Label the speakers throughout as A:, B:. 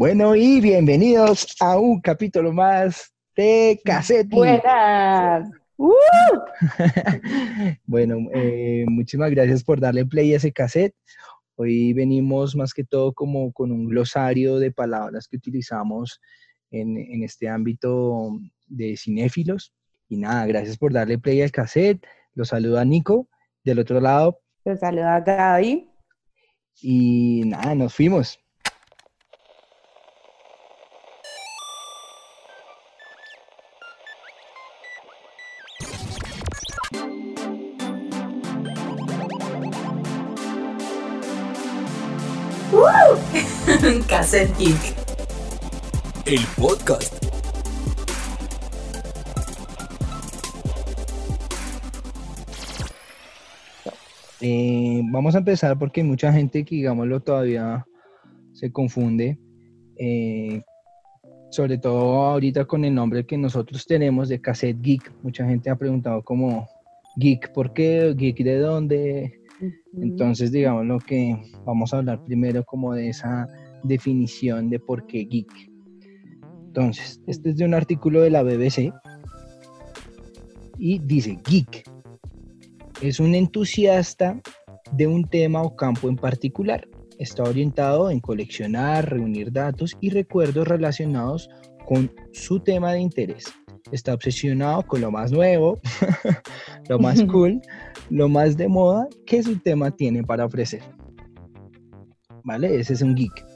A: Bueno, y bienvenidos a un capítulo más de Cassette.
B: Buenas. ¡Uh!
A: bueno, eh, muchísimas gracias por darle play a ese cassette. Hoy venimos más que todo como con un glosario de palabras que utilizamos en, en este ámbito de cinéfilos. Y nada, gracias por darle play al cassette. Los saluda Nico. Del otro lado.
B: Los saluda Gaby.
A: Y nada, nos fuimos.
C: Cassette Geek. El podcast.
A: Eh, vamos a empezar porque hay mucha gente que, digámoslo, todavía se confunde. Eh, sobre todo ahorita con el nombre que nosotros tenemos de Cassette Geek. Mucha gente ha preguntado como Geek, ¿por qué? ¿Geek de dónde? Entonces, digamos lo que vamos a hablar primero como de esa definición de por qué geek. Entonces, este es de un artículo de la BBC y dice, geek es un entusiasta de un tema o campo en particular. Está orientado en coleccionar, reunir datos y recuerdos relacionados con su tema de interés. Está obsesionado con lo más nuevo, lo más cool, lo más de moda que su tema tiene para ofrecer. ¿Vale? Ese es un geek.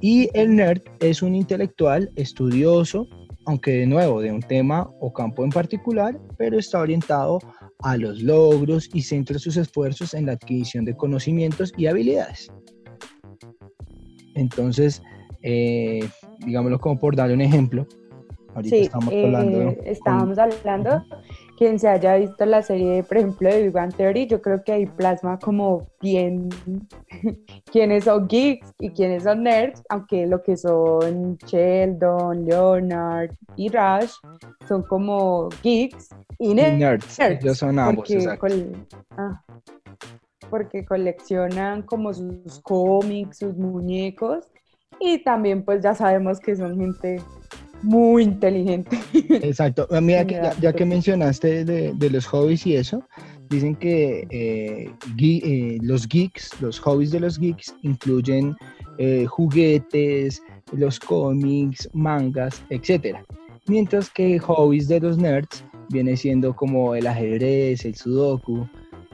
A: Y el nerd es un intelectual estudioso, aunque de nuevo de un tema o campo en particular, pero está orientado a los logros y centra sus esfuerzos en la adquisición de conocimientos y habilidades. Entonces, eh, digámoslo como por darle un ejemplo,
B: ahorita estamos hablando. Eh, estábamos hablando quien se haya visto la serie, por ejemplo, de Big Bang Theory, yo creo que ahí plasma como bien quiénes son geeks y quiénes son nerds, aunque lo que son Sheldon, Leonard y Rush son como geeks y nerds.
A: Ellos son ambos,
B: porque, ah, porque coleccionan como sus cómics, sus muñecos y también pues ya sabemos que son gente muy inteligente.
A: Exacto. Ah, mira, que, ya, que mencionaste de, los hobbies y eso, dicen que eh, eh, los geeks, los hobbies de los geeks incluyen eh, juguetes, los cómics, mangas, etc. Mientras que hobbies de los nerds viene siendo como el ajedrez, el sudoku.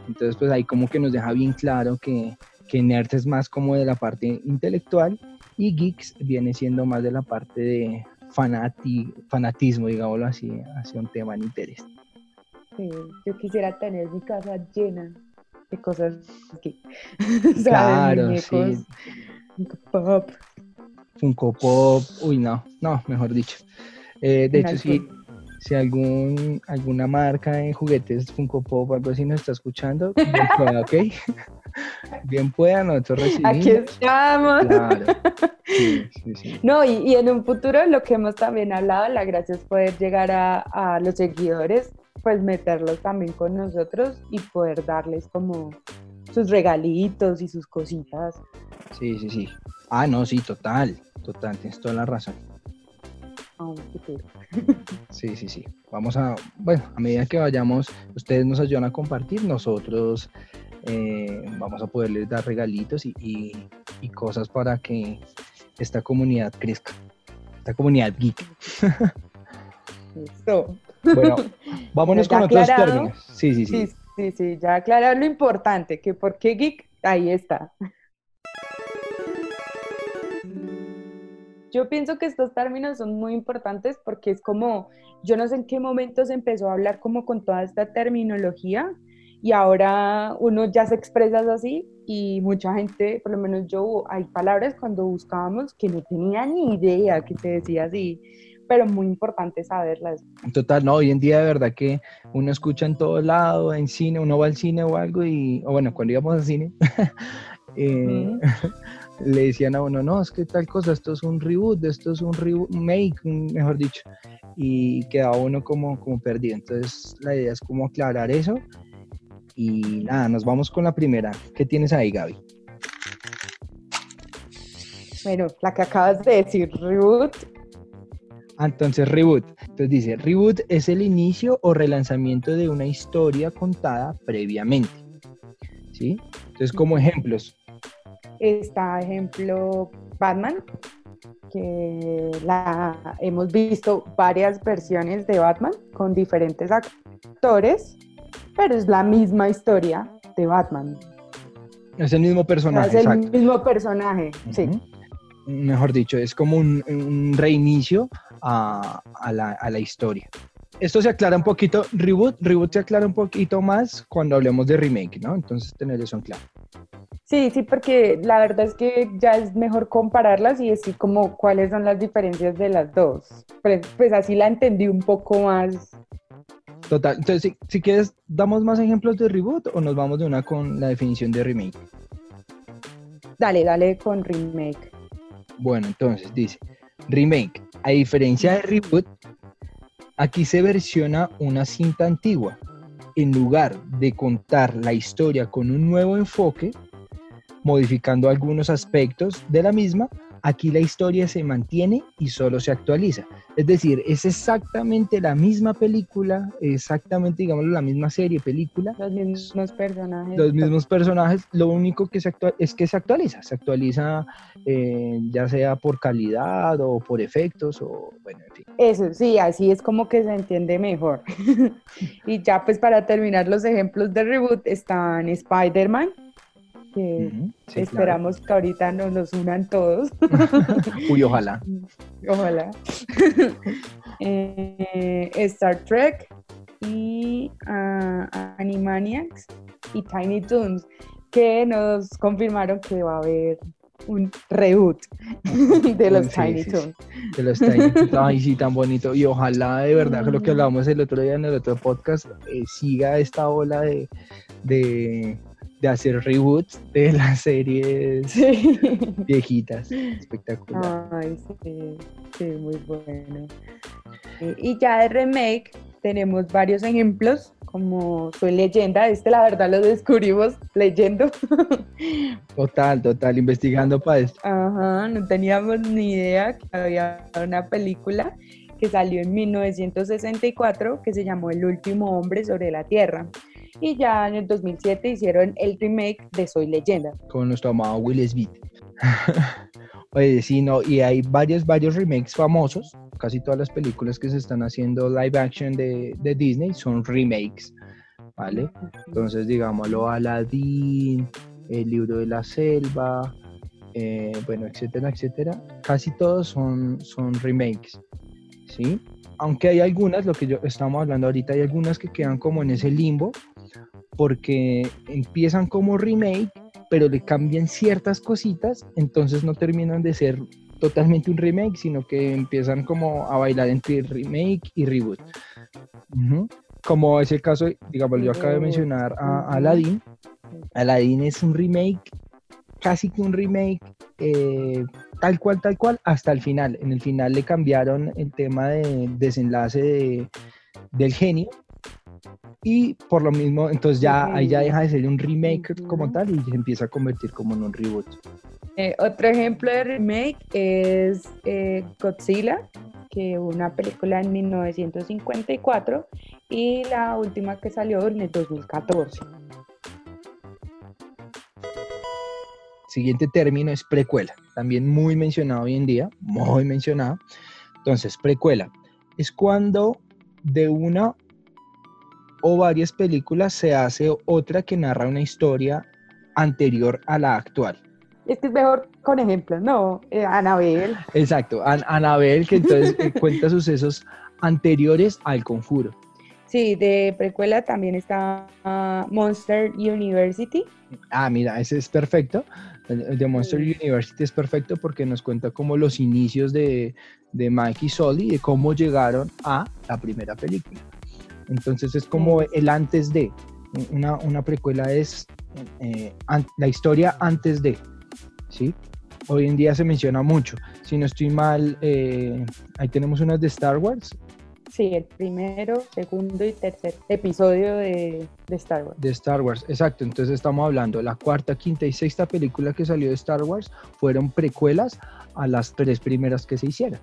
A: Entonces, pues ahí como que nos deja bien claro que, que nerds es más como de la parte intelectual y geeks viene siendo más de la parte de fanati, fanatismo, digámoslo así, hacia un tema de interés.
B: yo quisiera tener mi casa llena de cosas que,
A: claro, sí. Funko Pop. Funko Pop, uy, no, no, mejor dicho. Eh, de hecho, sí, si algún, alguna marca de juguetes Funko Pop o algo así nos está escuchando, ¿ok? Bien pueda, nosotros recibimos.
B: Aquí estamos. Claro. No, y, en un futuro lo que hemos también hablado, la gracia es poder llegar a, a los seguidores, pues meterlos también con nosotros y poder darles como sus regalitos y sus cositas.
A: Sí, sí, sí. Ah, no, sí, total, total, tienes toda la razón. Sí, sí, sí. Vamos a, bueno, a medida que vayamos, ustedes nos ayudan a compartir, nosotros eh, vamos a poderles dar regalitos y, cosas para que esta comunidad crezca, esta comunidad geek.
B: Listo.
A: Bueno, vámonos con otros términos.
B: Sí, sí, sí. Sí, sí, sí, ya aclarar lo importante, que por qué geek, ahí está. Yo pienso que estos términos son muy importantes porque es como, yo no sé en qué momento se empezó a hablar como con toda esta terminología y ahora uno ya se expresa así y mucha gente, por lo menos yo, hay palabras cuando buscábamos que no tenía ni idea que se decía así, pero muy importante saberlas.
A: Total, no, hoy en día de verdad que uno escucha en todo lado, en cine, uno va al cine o algo y, o bueno, cuando íbamos al cine, eh, le decían a uno, no, es que tal cosa, esto es un reboot, esto es un remake, mejor dicho, y quedaba uno como, como perdido. Entonces la idea es como aclarar eso. Y nada, nos vamos con la primera. ¿Qué tienes ahí, Gaby?
B: Bueno, la que acabas de decir, reboot.
A: Ah, entonces, reboot. Entonces dice, reboot es el inicio o relanzamiento de una historia contada previamente. ¿Sí? Entonces, como ejemplos.
B: Está ejemplo Batman, que la hemos visto varias versiones de Batman con diferentes actores, pero es la misma historia de Batman.
A: Es el mismo personaje.
B: Es el mismo personaje, sí.
A: Mejor dicho, es como un, reinicio a, la, historia. Esto se aclara un poquito, reboot, reboot se aclara un poquito más cuando hablemos de remake, ¿no? Entonces tener eso en claro.
B: Sí, sí, porque la verdad es que ya es mejor compararlas y decir como cuáles son las diferencias de las dos. Pues, pues así la entendí un poco más.
A: Total, entonces si, si quieres, ¿damos más ejemplos de reboot o nos vamos de una con la definición de remake?
B: Dale, dale con remake.
A: Bueno, entonces dice, remake, a diferencia de reboot, aquí se versiona una cinta antigua. En lugar de contar la historia con un nuevo enfoque, modificando algunos aspectos de la misma, aquí la historia se mantiene y solo se actualiza. Es decir, es exactamente la misma película, exactamente, digamos, la misma serie, película.
B: Los mismos personajes.
A: Los mismos personajes, lo único que se es que se actualiza, se actualiza eh, ya sea por calidad o por efectos o, bueno, en fin.
B: Eso, sí, así es como que se entiende mejor. y ya pues para terminar los ejemplos de reboot están Spider-Man, que esperamos que ahorita nos los unan todos.
A: Uy, ojalá.
B: Ojalá. Eh, Star Trek y uh, Animaniacs y Tiny Toons, que nos confirmaron que va a haber un reboot de los Tiny Toons.
A: De los Tiny Toons. Ay, sí, tan bonito. Y ojalá de verdad lo que hablábamos el otro día en el otro podcast eh, siga esta ola de, de de hacer reboots de las series viejitas. Espectacular.
B: Ay, sí, sí, muy bueno. Y ya de remake tenemos varios ejemplos, como Soy Leyenda, este la verdad lo descubrimos leyendo.
A: Total, total, investigando para esto.
B: Ajá, no teníamos ni idea que había una película que salió en 1964 que se llamó El último hombre sobre la Tierra y ya en el 2007 hicieron el remake de Soy Leyenda.
A: Con nuestro amado Will Smith. Oye, sí, no, y hay varios, varios remakes famosos. Casi todas las películas que se están haciendo live action de, de Disney son remakes, ¿vale? Entonces, digámoslo, Aladdin, El libro de la selva, eh, bueno, etcétera, etcétera. Casi todos son, son remakes, ¿sí? Aunque hay algunas, lo que yo estamos hablando ahorita, hay algunas que quedan como en ese limbo, porque empiezan como remake, pero le cambian ciertas cositas, entonces no terminan de ser totalmente un remake, sino que empiezan como a bailar entre remake y reboot. Como es el caso, digamos, yo acabo de mencionar a, Aladdin. Aladdin es un remake, casi que un remake, eh, tal cual, tal cual, hasta el final. En el final le cambiaron el tema de desenlace del genio y por lo mismo, entonces ya ahí ya deja de ser un remake como tal y se empieza a convertir como en un reboot.
B: Eh, otro ejemplo de remake es eh, Godzilla, que una película en 1954 y la última que salió en el 2014.
A: Siguiente término es precuela, también muy mencionado hoy en día, muy mencionado. Entonces, precuela es cuando de una o varias películas se hace otra que narra una historia anterior a la actual.
B: Es que es mejor con ejemplos, ¿no? Eh, Anabel.
A: Exacto, Anabel que entonces eh, cuenta sucesos anteriores al conjuro.
B: Sí, de precuela también está ah, Monster University.
A: Ah, mira, ese es perfecto. El de Monster University es perfecto porque nos cuenta como los inicios de, de Mike y Sully, de cómo llegaron a la primera película. Entonces es como el antes de. Una, precuela es eh, la historia antes de. ¿sí? Hoy en día se menciona mucho. Si no estoy mal, eh, ahí tenemos unas de Star Wars.
B: Sí, el primero, segundo y tercer episodio de, de, Star Wars.
A: De Star Wars, exacto. Entonces estamos hablando, la cuarta, quinta y sexta película que salió de Star Wars fueron precuelas a las tres primeras que se hicieron.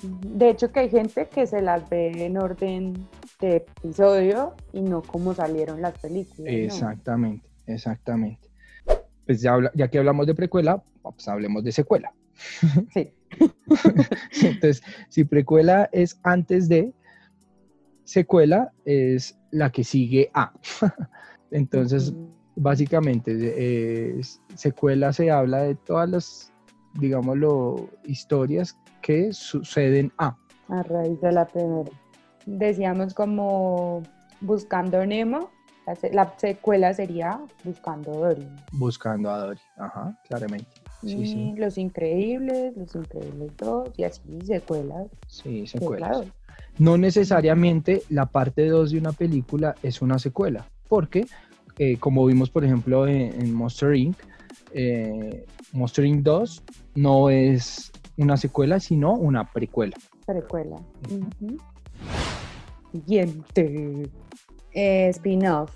B: De hecho que hay gente que se las ve en orden de episodio y no como salieron las películas.
A: Exactamente, exactamente. Pues ya, ya que hablamos de precuela, pues hablemos de secuela.
B: Sí.
A: Entonces, si precuela es antes de, secuela es la que sigue a. Entonces, básicamente, secuela se habla de todas las, digámoslo, historias que suceden a.
B: A raíz de la primera. Decíamos como Buscando Nemo, la, secuela sería Buscando a Dory.
A: Buscando a Dory, ajá, claramente.
B: Sí, Los Increíbles, Los Increíbles 2 y así secuelas.
A: Sí, secuelas. No necesariamente la parte 2 de una película es una secuela, porque eh, como vimos por ejemplo en, Monster Inc., eh, Monster Inc. 2 no es una secuela, sino una precuela.
B: Precuela. Siguiente. Eh, spin-off.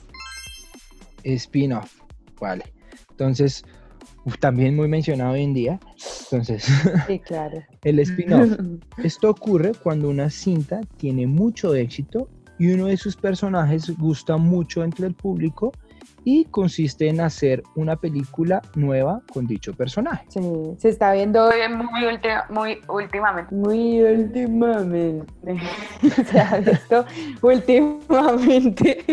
A: Spin-off, vale. Entonces, también muy mencionado hoy en día. Entonces,
B: sí, claro.
A: el spin-off. Esto ocurre cuando una cinta tiene mucho éxito y uno de sus personajes gusta mucho entre el público y consiste en hacer una película nueva con dicho personaje.
B: Sí, se está viendo muy, muy últimamente. Muy últimamente. se ha visto últimamente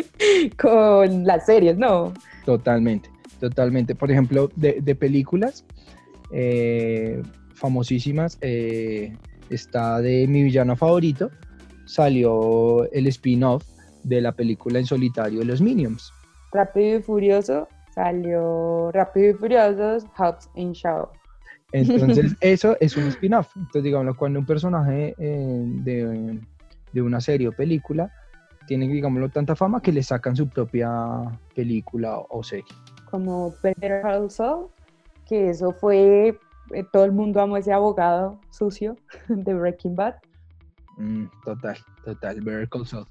B: con las series, ¿no?
A: Totalmente, totalmente. Por ejemplo, de, películas eh, famosísimas, eh, está de mi villano favorito, salió el spin-off de la película en solitario de los Minions.
B: Rápido y Furioso salió Rápido y Furiosos, Hobbs and Shaw.
A: Entonces, eso es un spin-off. Entonces, digamos, cuando un personaje eh, de, una serie o película tiene, digámoslo, tanta fama que le sacan su propia película o, serie.
B: Como Better Call Saul, que eso fue, eh, todo el mundo amó ese abogado sucio de Breaking Bad.
A: Mm, total, total, Better Call Saul.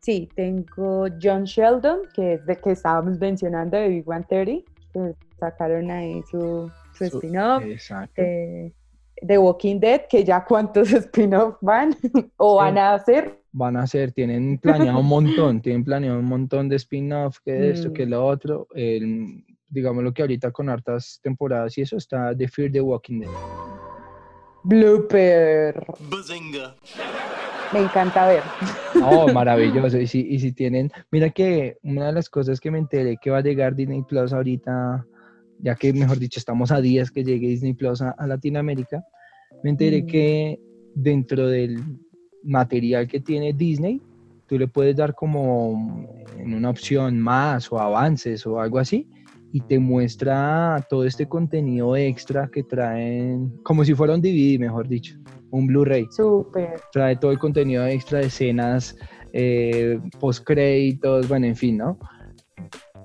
B: Sí, tengo John Sheldon, que es de que estábamos mencionando de Big One 30, que sacaron ahí su, su spin-off. De, The Walking Dead, que ya cuántos spin-off van o van a hacer.
A: Van a hacer, tienen planeado un montón, tienen planeado un montón de spin-off, que esto, que mm. lo otro. digamos lo que ahorita con hartas temporadas y eso está The Fear the Walking Dead.
B: Blooper. Me encanta ver.
A: Oh, maravilloso. Y si, y si tienen, mira que una de las cosas que me enteré que va a llegar Disney Plus ahorita, ya que mejor dicho estamos a días que llegue Disney Plus a, Latinoamérica, me enteré mm. que dentro del material que tiene Disney, tú le puedes dar como en una opción más o avances o algo así y te muestra todo este contenido extra que traen, como si fuera un DVD, mejor dicho un Blu-ray.
B: Súper.
A: Trae todo el contenido extra de escenas, eh, post-créditos, bueno, en fin, ¿no?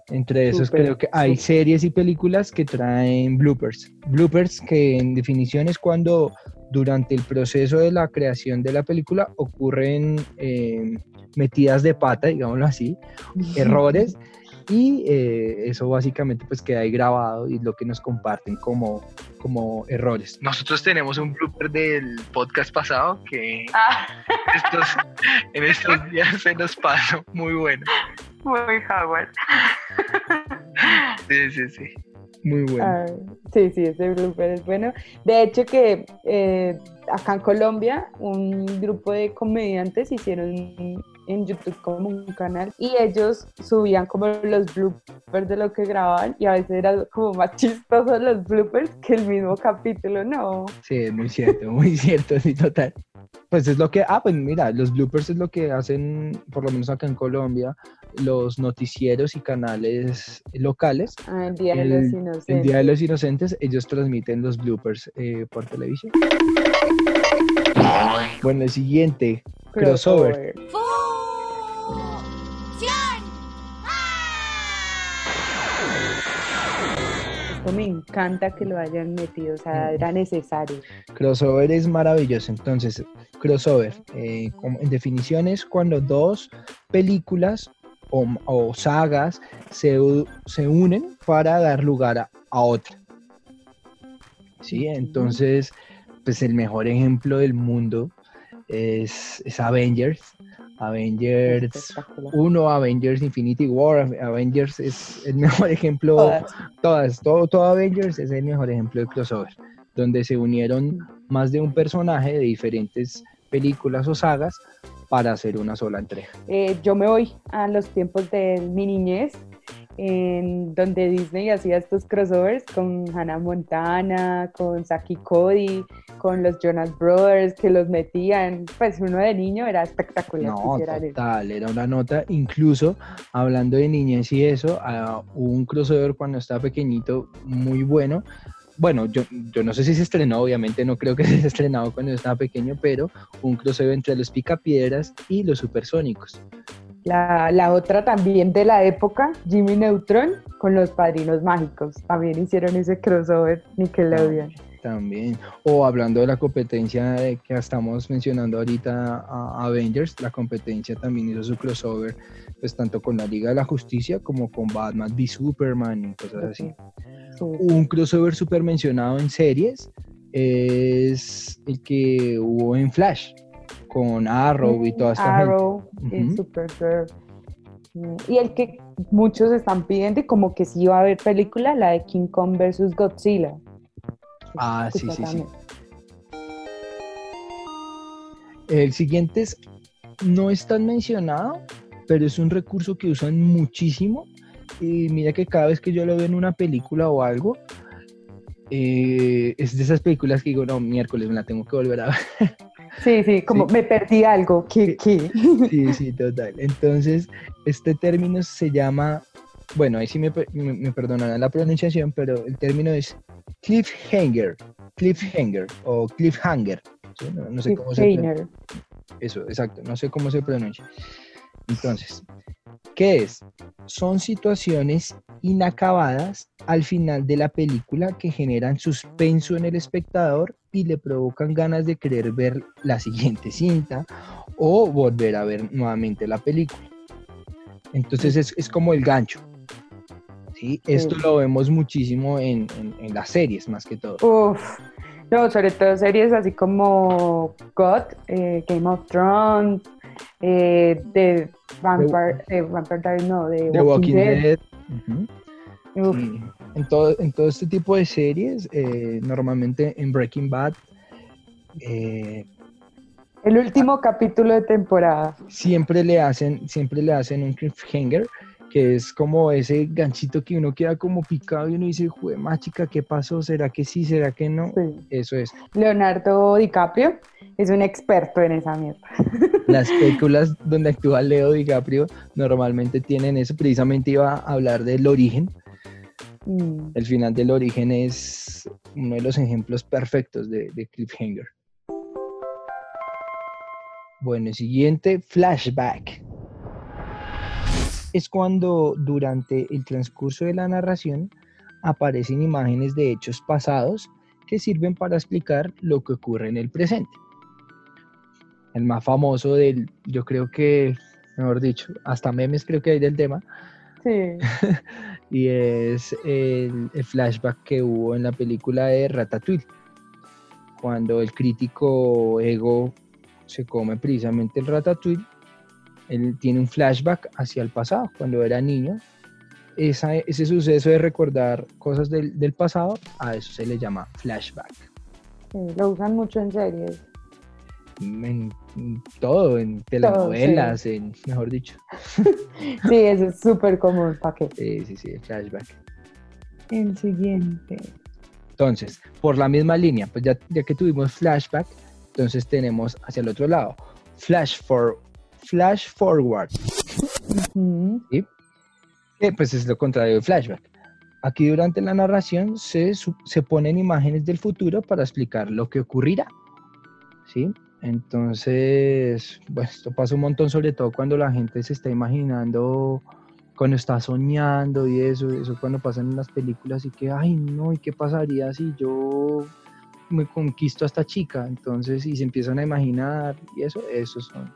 A: Entre esos creo que hay series y películas que traen bloopers. Bloopers que en definición es cuando durante el proceso de la creación de la película ocurren eh, metidas de pata, digámoslo así, errores y eh, eso básicamente pues queda ahí grabado y lo que nos comparten como, como errores. Nosotros tenemos un blooper del podcast pasado que ah. en estos días se nos pasó muy bueno.
B: Muy Howard.
A: Sí, sí, sí. Muy bueno.
B: Ah, sí, sí, ese blooper es bueno. De hecho que eh, acá en Colombia un grupo de comediantes hicieron en YouTube como un canal y ellos subían como los bloopers de lo que grababan y a veces era como más chistoso los bloopers que el mismo capítulo, ¿no?
A: Sí, es muy cierto, muy cierto, sí, total. Pues es lo que, ah, pues mira, los bloopers es lo que hacen, por lo menos acá en Colombia, los noticieros y canales locales.
B: Ah, el Día de los Inocentes.
A: El Día de los Inocentes, ellos transmiten los bloopers eh, por televisión. Bueno, el siguiente, crossover.
B: Esto me encanta que lo hayan metido, o sea, era necesario.
A: Crossover es maravilloso. Entonces, crossover, eh, en definición es cuando dos películas o, sagas se, unen para dar lugar a, otra. ¿Sí? Entonces, pues el mejor ejemplo del mundo es, es Avengers. Avengers 1, Avengers Infinity War, Avengers es el mejor ejemplo, todas, todo, todo Avengers es el mejor ejemplo de crossover, donde se unieron más de un personaje de diferentes películas o sagas para hacer una sola entrega.
B: Eh, yo me voy a los tiempos de mi niñez, en donde Disney hacía estos crossovers con Hannah Montana, con Saki Cody, con los Jonas Brothers, que los metían, pues uno de niño era espectacular.
A: No, total, era una nota, incluso hablando de niñez y eso, hubo un crossover cuando estaba pequeñito muy bueno, bueno, yo, yo no sé si se estrenó, obviamente no creo que se haya estrenado cuando yo estaba pequeño, pero un crossover entre los Picapiedras y los Supersónicos.
B: La, la, otra también de la época, Jimmy Neutron, con los Padrinos Mágicos. También hicieron ese crossover, Nickelodeon.
A: También. O hablando de la competencia que estamos mencionando ahorita a Avengers, la competencia también hizo su crossover, pues tanto con la Liga de la Justicia como con Batman v Superman y cosas así. Un crossover super mencionado en series es el que hubo en Flash con Arrow y toda esta
B: Arrow y Supergirl. Mm, y el que muchos están pidiendo y como que sí va a haber película, la de King Kong versus Godzilla.
A: Ah, sí, sí, sí. El siguiente es, no es tan mencionado, pero es un recurso que usan muchísimo. Y mira que cada vez que yo lo veo en una película o algo, eh, es de esas películas que digo, no, miércoles me la tengo que volver a ver.
B: Sí, sí, como me perdí algo. ¿Qué, qué?
A: Sí, sí, total. Entonces, este término se llama, bueno, ahí sí me, me, perdonarán la pronunciación, pero el término es cliffhanger, cliffhanger o cliffhanger. No, sé cómo se pronuncia. Eso, exacto, no sé cómo se pronuncia. Entonces, ¿qué es? Son situaciones inacabadas al final de la película que generan suspenso en el espectador y le provocan ganas de querer ver la siguiente cinta o volver a ver nuevamente la película. Entonces es, como el gancho. ¿sí? Esto lo vemos muchísimo en, las series más que todo.
B: Uf, no, sobre todo series así como God, eh, Game of Thrones, eh, de Vampire, Vampire no, de Walking, Dead.
A: En, todo, en todo este tipo de series, eh, normalmente en Breaking Bad.
B: Eh, el último capítulo de temporada.
A: Siempre le hacen, siempre le hacen un cliffhanger, que es como ese ganchito que uno queda como picado y uno dice, jue chica, ¿qué pasó? ¿Será que sí? ¿Será que no? Eso es.
B: Leonardo DiCaprio es un experto en esa mierda.
A: Las películas donde actúa Leo DiCaprio normalmente tienen eso. Precisamente iba a hablar del origen. Mm. El final del origen es uno de los ejemplos perfectos de, de cliffhanger. Bueno, el siguiente, flashback. Es cuando durante el transcurso de la narración aparecen imágenes de hechos pasados que sirven para explicar lo que ocurre en el presente el más famoso del, yo creo que, mejor dicho, hasta memes creo que hay del tema. Sí. y es el, flashback que hubo en la película de Ratatouille, cuando el crítico Ego se come precisamente el Ratatouille, él tiene un flashback hacia el pasado, cuando era niño. ese suceso de recordar cosas del, del, pasado, a eso se le llama flashback.
B: Lo usan mucho en series
A: en todo, en telenovelas, en, mejor dicho.
B: sí, eso es súper común, ¿para qué?
A: Sí, sí, sí, flashback.
B: El siguiente.
A: Entonces, por la misma línea, pues ya, ya que tuvimos flashback, entonces tenemos hacia el otro lado, flash, for, flash forward. ¿Sí? Que pues es lo contrario de flashback. Aquí durante la narración se, se ponen imágenes del futuro para explicar lo que ocurrirá. ¿Sí? Entonces, bueno, esto pasa un montón, sobre todo cuando la gente se está imaginando cuando está soñando y eso, eso cuando pasan en las películas y que, ay no, ¿y qué pasaría si yo me conquisto a esta chica? Entonces, y se empiezan a imaginar y eso, eso son.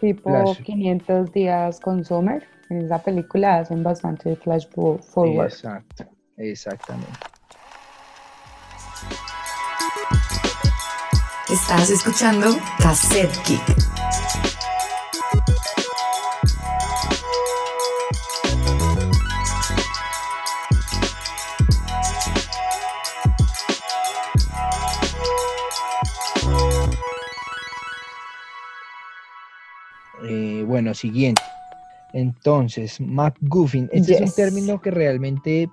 B: Tipo 500 días con Summer, en esa película hacen bastante flash forward.
A: Exacto, exactamente.
C: Estás escuchando Cassette Kick.
A: Bueno, siguiente. Entonces, MacGuffin, este es un término que realmente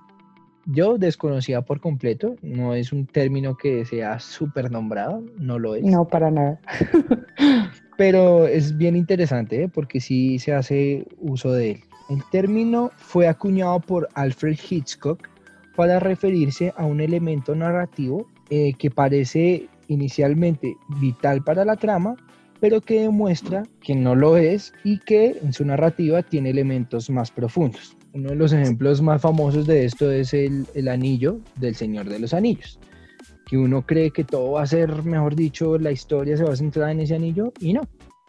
A: yo desconocía por completo, no es un término que sea súper nombrado, no lo es.
B: No, para nada.
A: Pero es bien interesante ¿eh? porque sí se hace uso de él. El término fue acuñado por Alfred Hitchcock para referirse a un elemento narrativo eh, que parece inicialmente vital para la trama, pero que demuestra que no lo es y que en su narrativa tiene elementos más profundos. Uno de los ejemplos más famosos de esto es el, anillo del Señor de los Anillos, que uno cree que todo va a ser, mejor dicho, la historia se va a centrar en ese anillo y no,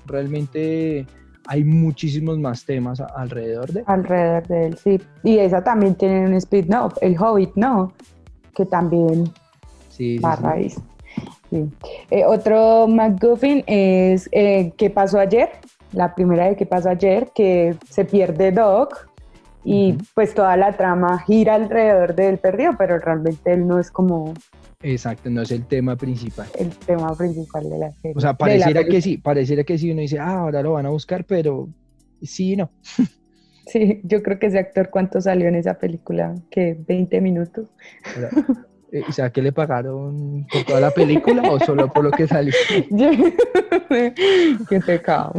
A: realmente hay muchísimos más temas alrededor de
B: Alrededor de él, sí. Y esa también tiene un speed no, el Hobbit, ¿no? Que también
A: sí,
B: va a raíz. Eh, otro McGuffin es eh, ¿Qué pasó ayer? La primera de ¿Qué pasó ayer? Que se pierde Doc y pues toda la trama gira alrededor de él perdido, pero realmente él no es como...
A: Exacto, no es el tema principal.
B: El tema principal de la serie.
A: O sea, pareciera que sí, pareciera que sí, uno dice, ah, ahora lo van a buscar, pero sí y no.
B: Sí, yo creo que ese actor, ¿cuánto salió en esa película? ¿Qué? ¿20 minutos?
A: Eh, o sea, ¿qué le pagaron por toda la película o solo por lo que salió?
B: Qué pecado.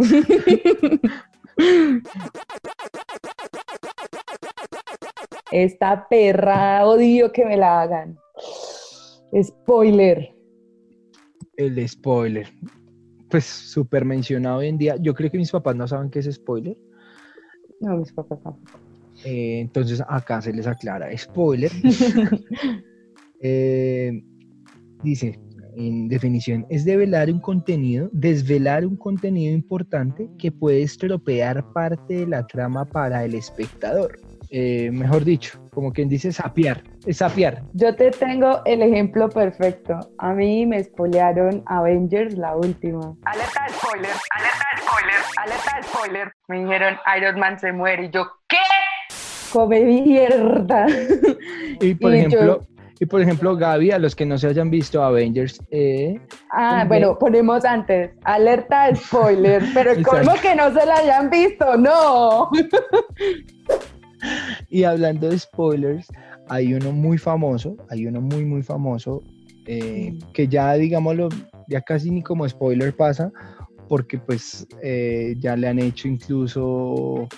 B: Esta perra odio que me la hagan. Spoiler.
A: El spoiler. Pues súper mencionado hoy en día. Yo creo que mis papás no saben qué es spoiler.
B: No, mis papás tampoco.
A: Eh, entonces acá se les aclara. Spoiler Eh, dice, en definición, es develar un contenido, desvelar un contenido importante que puede estropear parte de la trama para el espectador. Eh, mejor dicho, como quien dice sapiar, es sapiar.
B: Yo te tengo el ejemplo perfecto. A mí me spoilearon Avengers la última. Alerta de spoiler, alerta de spoiler, alerta de spoiler. Me dijeron Iron Man se muere y yo, ¿qué? Come mierda.
A: Y por ejemplo, y por ejemplo, Gaby, a los que no se hayan visto Avengers. Eh,
B: ah, bueno, ponemos antes, alerta spoiler, pero ¿cómo que no se la hayan visto? No.
A: y hablando de spoilers, hay uno muy famoso, hay uno muy, muy famoso, eh, que ya, digámoslo, ya casi ni como spoiler pasa, porque pues eh, ya le han hecho incluso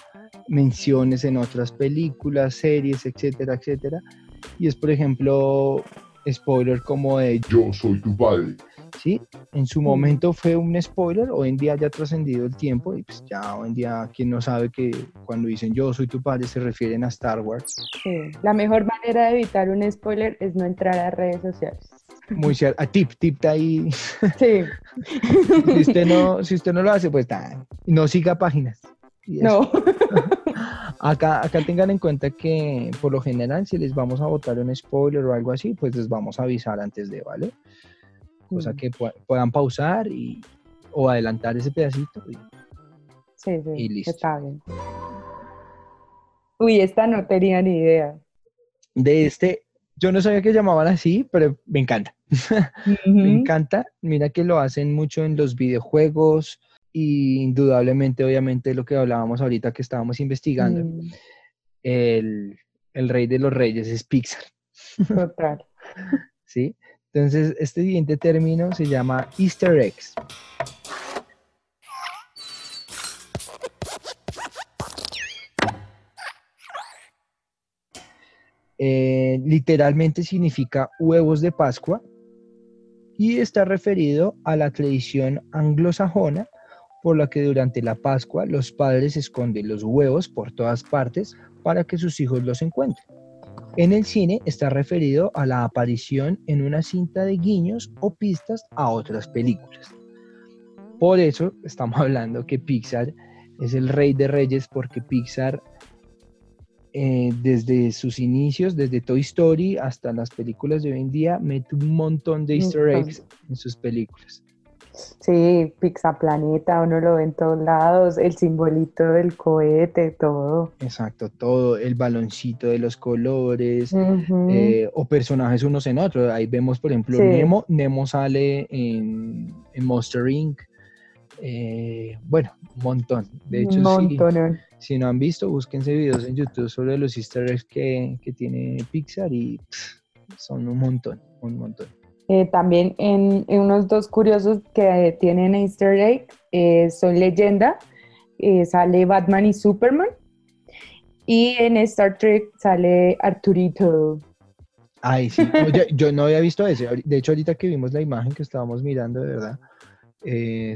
A: menciones en otras películas, series, etcétera, etcétera y es por ejemplo spoiler como de
D: Yo soy tu padre.
A: Sí, en su momento fue un spoiler, hoy en día ya ha trascendido el tiempo y pues ya hoy en día quien no sabe que cuando dicen yo soy tu padre se refieren a Star Wars.
B: Sí, la mejor manera de evitar un spoiler es no entrar a redes sociales.
A: Muy cierto, a tip, tip está ahí.
B: Sí.
A: si, usted no, si usted no lo hace, pues no siga páginas.
B: No.
A: Acá, acá tengan en cuenta que por lo general si les vamos a botar un spoiler o algo así, pues les vamos a avisar antes de, ¿vale? Cosa mm. que puedan pausar y, o adelantar ese pedacito. Y,
B: sí, sí, listo. está bien. Uy, esta no tenía ni idea.
A: De este, yo no sabía que llamaban así, pero me encanta. me encanta. Mira que lo hacen mucho en los videojuegos, y indudablemente, obviamente, lo que hablábamos ahorita que estábamos investigando, mm. el, rey de los reyes es Pixar.
B: Total.
A: ¿Sí? Entonces, este siguiente término se llama Easter eggs. Eh, literalmente significa huevos de Pascua y está referido a la tradición anglosajona por la que durante la Pascua los padres esconden los huevos por todas partes para que sus hijos los encuentren. En el cine está referido a la aparición en una cinta de guiños o pistas a otras películas. Por eso estamos hablando que Pixar es el rey de reyes porque Pixar eh, desde sus inicios, desde Toy Story hasta las películas de hoy en día, mete un montón de easter eggs en sus películas.
B: Sí, Planeta, uno lo ve en todos lados, el simbolito del cohete, todo.
A: Exacto, todo, el baloncito de los colores, eh, o personajes unos en otros. Ahí vemos, por ejemplo, Nemo, Nemo sale en, Monster Inc. Eh, bueno, un montón. De hecho, si, no han visto, búsquense videos en YouTube sobre los easter eggs que, tiene Pixar y son un montón, un montón.
B: Eh, también en, unos dos curiosos que tienen Easter egg, eh, Soy Leyenda, eh, sale Batman y Superman. Y en Star Trek sale Arturito.
A: Ay, sí. yo no había visto ese. De hecho, ahorita que vimos la imagen que estábamos mirando, de verdad,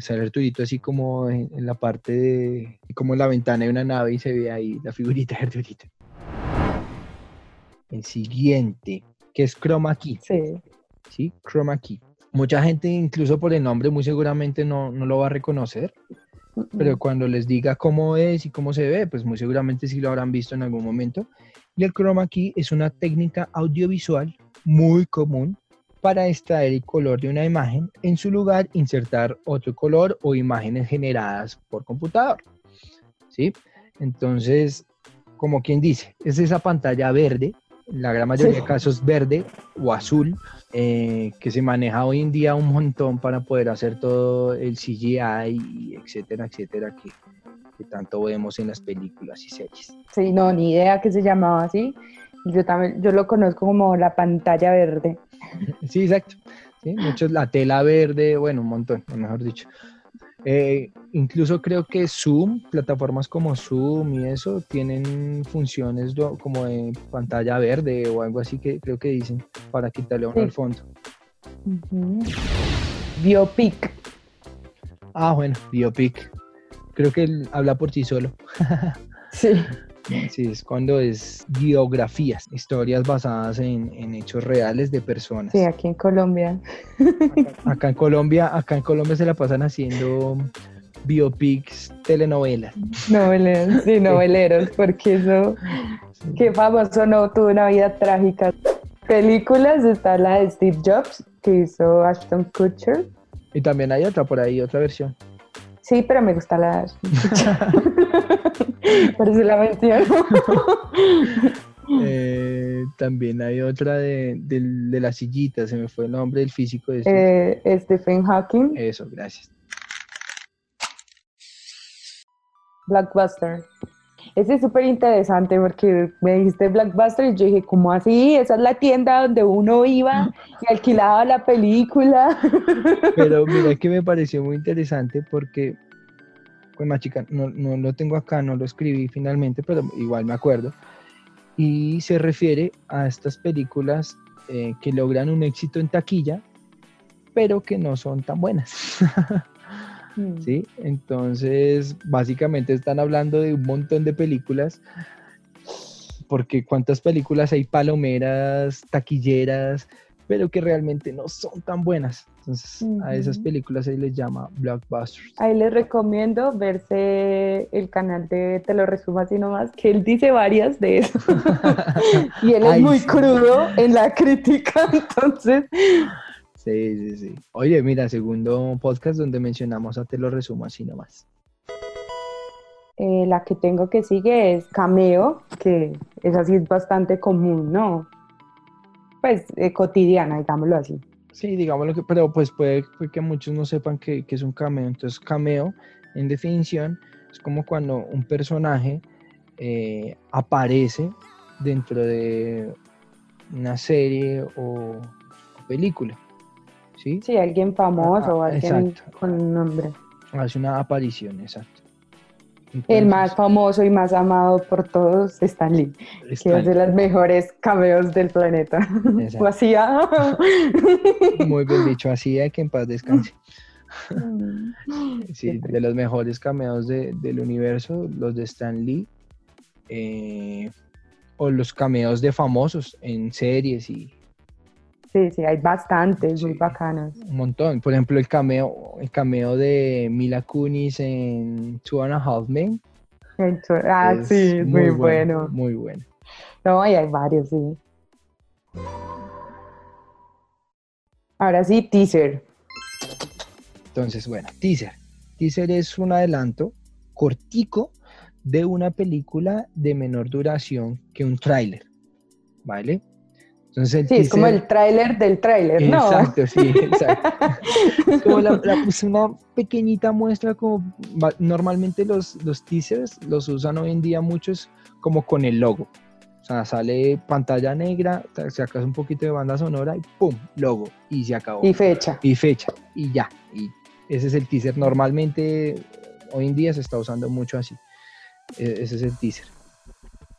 A: sale Arturito así como en, la parte de, como en la ventana de una nave y se ve ahí la figurita de Arturito. El siguiente, que es Chroma Key.
B: Sí.
A: ¿Sí? Chroma Key. Mucha gente, incluso por el nombre, muy seguramente no, no lo va a reconocer, pero cuando les diga cómo es y cómo se ve, pues muy seguramente sí lo habrán visto en algún momento. Y el chroma key es una técnica audiovisual muy común para extraer el color de una imagen, en su lugar insertar otro color o imágenes generadas por computador. ¿Sí? Entonces, como quien dice, es esa pantalla verde la gran mayoría de casos verde o azul, eh, que se maneja hoy en día un montón para poder hacer todo el CGI, etcétera, etcétera, que, tanto vemos en las películas y series.
B: Sí, no, ni idea que se llamaba así. Yo también, yo lo conozco como la pantalla verde.
A: Sí, exacto. Sí, muchos, la tela verde, bueno, un montón, mejor dicho. Eh, incluso creo que Zoom, plataformas como Zoom y eso, tienen funciones como de pantalla verde o algo así que creo que dicen para quitarle uno al fondo.
B: Biopic.
A: Ah, bueno, Biopic. Creo que él habla por sí solo.
B: sí.
A: Sí, es cuando es biografías, historias basadas en, hechos reales de personas.
B: Sí, aquí en Colombia.
A: Acá, en Colombia, acá en Colombia se la pasan haciendo biopics, telenovelas.
B: Novelas, sí, noveleros, porque eso, qué famoso no, tuvo una vida trágica. Películas está la de Steve Jobs, que hizo Ashton Kutcher.
A: Y también hay otra por ahí, otra versión.
B: Sí, pero me gusta la Por eso la menciono.
A: Eh, también hay otra de, la sillita, se me fue el nombre del físico de
B: eh, Stephen Hawking.
A: Eso, gracias.
B: Blockbuster. Ese es súper interesante porque me dijiste Blockbuster y yo dije, ¿cómo así? Esa es la tienda donde uno iba y alquilaba la película.
A: Pero mira que me pareció muy interesante porque, pues más chica, no, no lo tengo acá, no lo escribí finalmente, pero igual me acuerdo. Y se refiere a estas películas eh, que logran un éxito en taquilla, pero que no son tan buenas. Mm. ¿sí? Entonces, básicamente están hablando de un montón de películas, porque cuántas películas hay palomeras, taquilleras, pero que realmente no son tan buenas. Entonces, a esas películas se les llama blockbusters.
B: Ahí les recomiendo verse el canal de Te lo resumo así nomás, que él dice varias de eso. y él es muy crudo en la crítica, entonces
A: Sí, sí, sí. Oye, mira, segundo podcast donde mencionamos a Te lo resumo así nomás.
B: Eh, la que tengo que sigue es Cameo, que es así, es bastante común, ¿no? Pues eh, cotidiana, digámoslo así.
A: Sí, digámoslo que, pero pues puede, que muchos no sepan que, es un cameo. Entonces, cameo, en definición, es como cuando un personaje eh, aparece dentro de una serie o película. ¿sí?
B: Sí, alguien famoso o alguien con un nombre.
A: Hace una aparición, exacto.
B: El más famoso y más amado por todos, Stan Lee, que es de los mejores cameos del planeta. O hacía.
A: Muy bien dicho, hacía que en paz descanse. Sí, de los mejores cameos del universo, los de Stan Lee. Eh, o los cameos de famosos en series y...
B: Sí, sí, hay bastantes muy bacanos.
A: Un montón. Por ejemplo, el cameo, el cameo de Mila Kunis en Two and a Half Men.
B: Ah, sí, muy, bueno,
A: Muy bueno.
B: No, y hay varios, sí. Ahora sí, teaser.
A: Entonces, bueno, teaser. Teaser es un adelanto cortico de una película de menor duración que un tráiler, ¿vale?
B: Entonces sí, es como el tráiler del tráiler, ¿no?
A: Exacto, sí, exacto. como la, pues una pequeñita muestra, como normalmente los, los teasers los usan hoy en día muchos como con el logo. O sea, sale pantalla negra, sacas un poquito de banda sonora y ¡pum! Logo. Y se acabó.
B: Y fecha.
A: Y fecha. Y ya. Y ese es el teaser. Normalmente hoy en día se está usando mucho así. E-, ese es el teaser.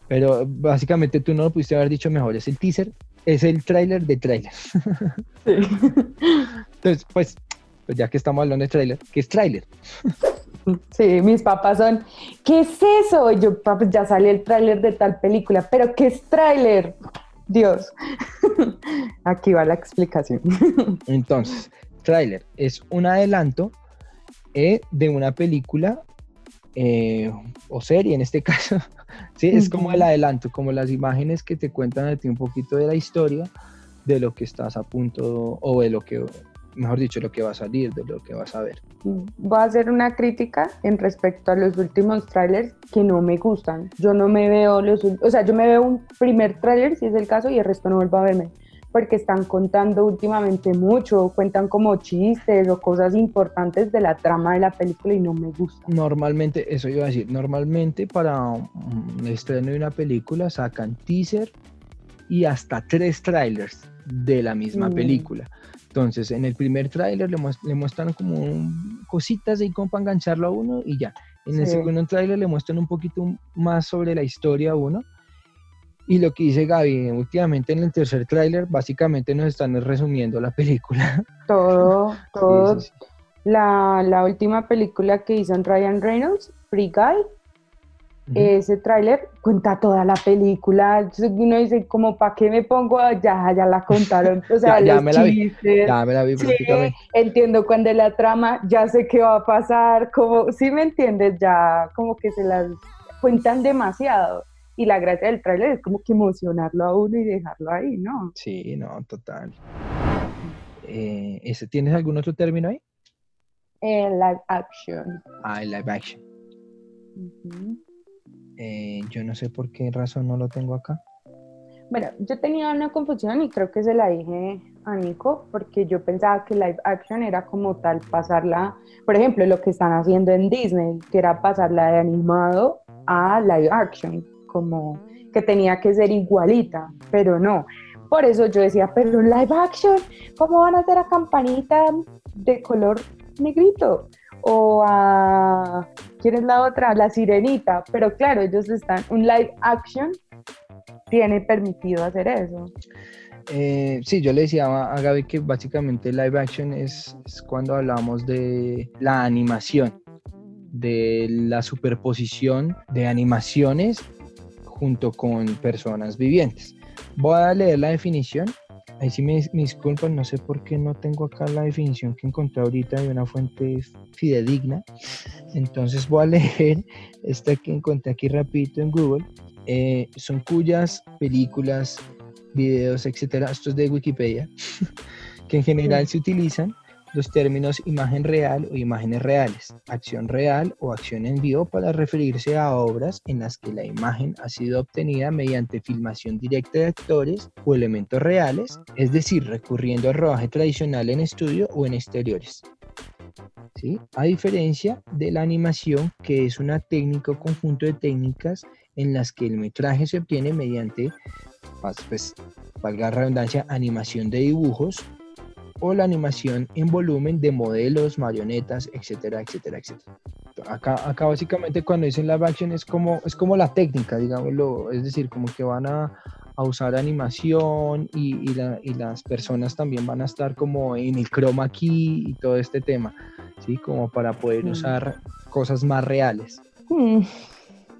A: Pero básicamente tú no lo pudiste haber dicho mejor. Es el teaser, es el tráiler de tráiler. Entonces, pues, pues, ya que estamos hablando de tráiler, ¿qué es tráiler?
B: Sí, mis papás son, ¿qué es eso? yo, papá, ya salió el tráiler de tal película, pero ¿qué es tráiler? Dios. Aquí va la explicación.
A: Entonces, tráiler es un adelanto eh, de una película eh, o serie en este caso, sí, es como el adelanto, como las imágenes que te cuentan a ti un poquito de la historia, de lo que estás a punto, o de lo que, mejor dicho, lo que va a salir, de lo que vas a ver.
B: Voy a hacer una crítica en respecto a los últimos trailers que no me gustan. Yo no me veo los, o sea, yo me veo un primer trailer si es el caso y el resto no vuelvo a verme porque están contando últimamente mucho, cuentan como chistes o cosas importantes de la trama de la película y no me gusta.
A: Normalmente, eso iba a decir, normalmente para un estreno de una película sacan teaser y hasta tres trailers de la misma mm. película. Entonces, en el primer tráiler le, muestran como cositas ahí como para engancharlo a uno y ya. En el segundo tráiler le muestran un poquito más sobre la historia a uno y lo que dice Gaby, últimamente en el tercer tráiler, básicamente nos están resumiendo la película.
B: Todo, todo. La, la, última película que hizo Ryan Reynolds, Free Guy, ese tráiler cuenta toda la película. Uno dice, como, ¿para qué me pongo? Ya, ya la contaron. O sea,
A: ya, me la vi. Ya me la vi
B: Entiendo cuando la trama, ya sé qué va a pasar. Como, si me entiendes, ya como que se las cuentan demasiado y la gracia del tráiler es como que emocionarlo a uno y dejarlo ahí, ¿no?
A: Sí, no, total. Eh, ¿Tienes algún otro término ahí?
B: Eh, live action.
A: Ah, el live action. Eh, yo no sé por qué razón no lo tengo acá.
B: Bueno, yo tenía una confusión y creo que se la dije a Nico, porque yo pensaba que live action era como tal pasarla, por ejemplo, lo que están haciendo en Disney, que era pasarla de animado a live action como que tenía que ser igualita, pero no. Por eso yo decía, pero en live action, ¿cómo van a hacer a campanita de color negrito? O a, ¿quién es la otra? La sirenita. Pero claro, ellos están, un live action tiene permitido hacer eso.
A: Eh, sí, yo le decía a Gaby que básicamente live action es, es, cuando hablamos de la animación, de la superposición de animaciones junto con personas vivientes. Voy a leer la definición. Ahí sí me, disculpan, no sé por qué no tengo acá la definición que encontré ahorita de una fuente fidedigna. Entonces voy a leer esta que encontré aquí rapidito en Google. Eh, son cuyas películas, videos, etcétera, esto es de Wikipedia, que en general se utilizan los términos imagen real o imágenes reales, acción real o acción en vivo para referirse a obras en las que la imagen ha sido obtenida mediante filmación directa de actores o elementos reales, es decir, recurriendo al rodaje tradicional en estudio o en exteriores. ¿Sí? A diferencia de la animación, que es una técnica o conjunto de técnicas en las que el metraje se obtiene mediante, pues, valga la redundancia, animación de dibujos o la animación en volumen de modelos, marionetas, etcétera, etcétera, etcétera. Acá, acá básicamente cuando dicen live action es como, es como la técnica, digámoslo, es decir, como que van a, usar animación y, las personas también van a estar como en el chroma key y todo este tema, ¿sí? Como para poder mm. usar cosas más reales. Mm.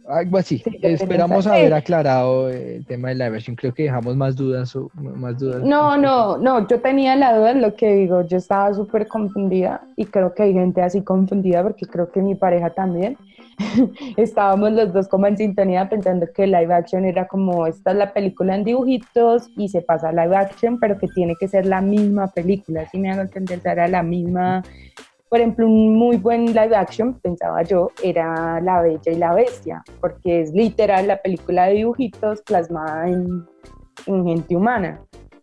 A: Algo así. Esperamos haber aclarado el tema de la versión. Creo que dejamos más dudas o más dudas.
B: No, no, no. Yo tenía la duda en lo que digo. Yo estaba súper confundida y creo que hay gente así confundida porque creo que mi pareja también. Estábamos los dos como en sintonía pensando que live action era como esta es la película en dibujitos y se pasa a live action, pero que tiene que ser la misma película. Si me hago entender, era la misma por ejemplo, un muy buen live action, pensaba yo, era La Bella y la Bestia, porque es literal la película de dibujitos plasmada en, gente humana.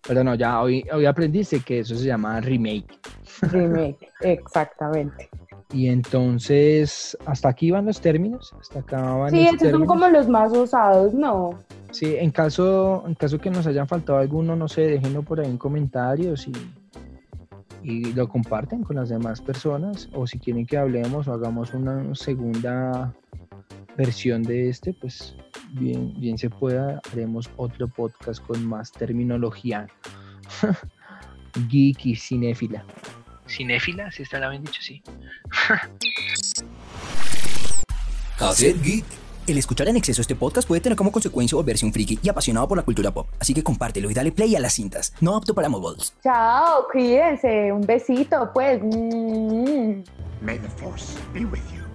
A: Pero no, ya hoy, hoy aprendiste que eso se llama remake.
B: Remake, exactamente.
A: Y entonces, ¿hasta aquí van los términos? ¿Hasta acá van
B: Sí, esos son como los más usados, ¿no?
A: Sí, en caso, en caso que nos hayan faltado alguno, no sé, déjenlo por ahí en comentarios y y lo comparten con las demás personas o si quieren que hablemos o hagamos una segunda versión de este, pues bien, bien se pueda, haremos otro podcast con más terminología geek y cinéfila.
D: ¿Cinéfila? Si está la bien dicho, sí.
C: Geek el escuchar en exceso este podcast puede tener como consecuencia volverse un friki y apasionado por la cultura pop. Así que compártelo y dale play a las cintas. No apto para mobiles.
B: Chao, cuídense. Un besito, pues.
C: May the force be with you.